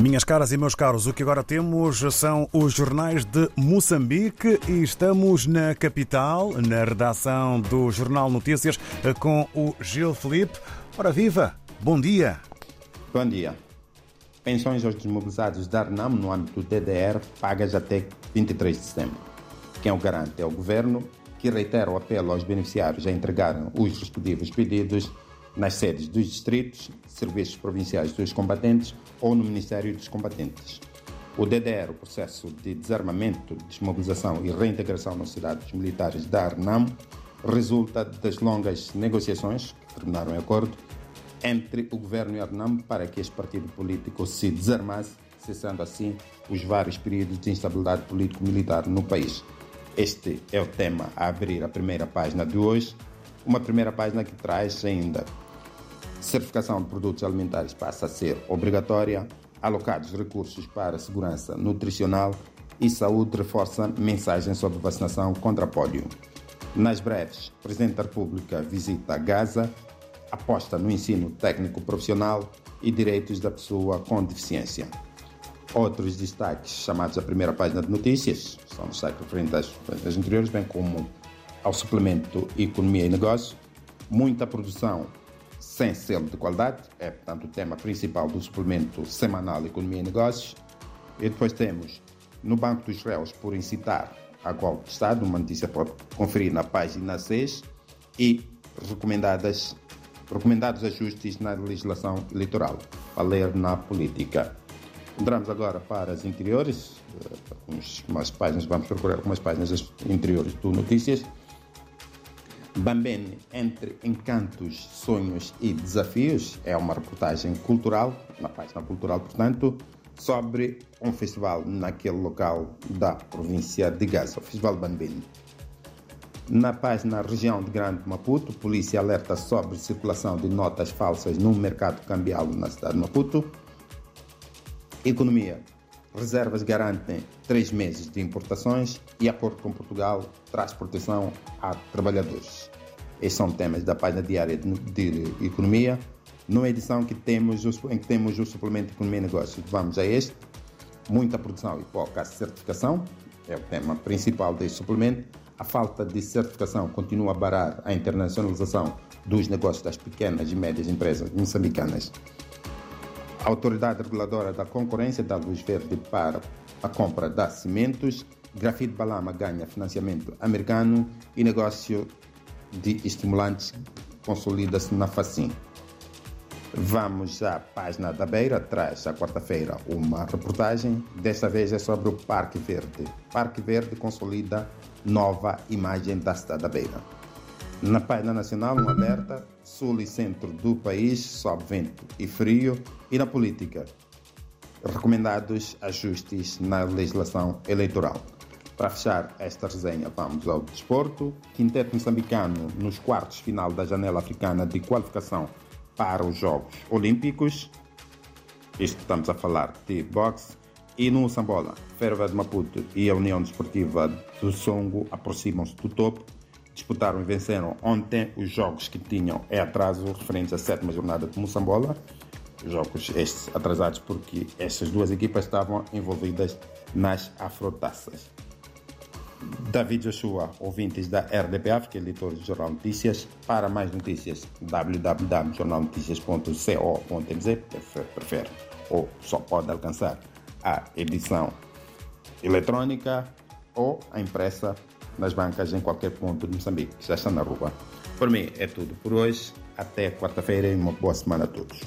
Minhas caras e meus caros, o que agora temos são os jornais de Moçambique e estamos na capital, na redação do Jornal Notícias, com o Gil Felipe. Ora viva, bom dia. Bom dia. Pensões aos desmobilizados da RNAM no âmbito do DDR pagas até 23 de setembro. Quem o garante é o governo, que reitera o apelo aos beneficiários a entregarem os respectivos pedidos nas sedes dos distritos, serviços provinciais dos combatentes ou no Ministério dos Combatentes. O DDR, o processo de desarmamento, desmobilização e reintegração nas cidades militares da ARNAM, resulta das longas negociações, que terminaram em acordo, entre o governo e a ARNAM para que este partido político se desarmasse, cessando assim os vários períodos de instabilidade político-militar no país. Este é o tema a abrir a primeira página de hoje, uma primeira página que traz ainda certificação de produtos alimentares passa a ser obrigatória, alocados recursos para segurança nutricional e saúde reforça mensagem sobre vacinação contra pódio. Nas breves, o Presidente da República visita Gaza, aposta no ensino técnico profissional e direitos da pessoa com deficiência. Outros destaques chamados à primeira página de notícias são destaques referentes às, às anteriores, bem como ao suplemento Economia e Negócio, muita produção sem selo de qualidade, é portanto o tema principal do suplemento semanal Economia e Negócios. E depois temos no Banco dos Réus por incitar a golpe de Estado, uma notícia para conferir na página 6 e recomendadas, recomendados ajustes na legislação eleitoral, a ler na política. Entramos agora para as interiores, umas páginas, vamos procurar algumas páginas interiores do Notícias. Bambene entre encantos, sonhos e desafios é uma reportagem cultural, na página cultural, portanto, sobre um festival naquele local da província de Gaza, o Festival Bambene. Na página região de Grande Maputo, polícia alerta sobre circulação de notas falsas no mercado cambial na cidade de Maputo. Economia. Reservas garantem três meses de importações e acordo com Portugal traz proteção a trabalhadores. Estes são temas da página diária de, Economia. Numa edição que temos, em que temos o suplemento Economia e Negócios, vamos a este. Muita produção e pouca certificação é o tema principal deste suplemento. A falta de certificação continua a barar a internacionalização dos negócios das pequenas e médias empresas moçambicanas. A Autoridade Reguladora da Concorrência dá luz verde para a compra de cimentos. Grafite Balama ganha financiamento americano e negócio de estimulantes consolida-se na Facim. Vamos à página da Beira, traz à quarta-feira uma reportagem, desta vez é sobre o Parque Verde. Parque Verde consolida nova imagem da cidade da Beira. Na página nacional, um alerta: sul e centro do país sobe vento e frio. E na política, recomendados ajustes na legislação eleitoral. Para fechar esta resenha, vamos ao desporto. Quinteto moçambicano nos quartos final da janela africana de qualificação para os Jogos Olímpicos. Isto estamos a falar de boxe. E no Sambola, Ferva de Maputo e a União Desportiva do Songo aproximam-se do topo disputaram e venceram ontem os jogos que tinham é atraso referentes à sétima jornada de Moçambola. Jogos estes atrasados porque estas duas equipas estavam envolvidas nas afrotaças. David Joshua, ouvintes da RDP África, editor do Jornal Notícias. Para mais notícias, www.jornalnoticias.co.mz, prefere, ou só pode alcançar a edição eletrônica ou a impressa nas bancas em qualquer ponto de Moçambique, que já está na rua. Por mim é tudo por hoje. Até quarta-feira e uma boa semana a todos.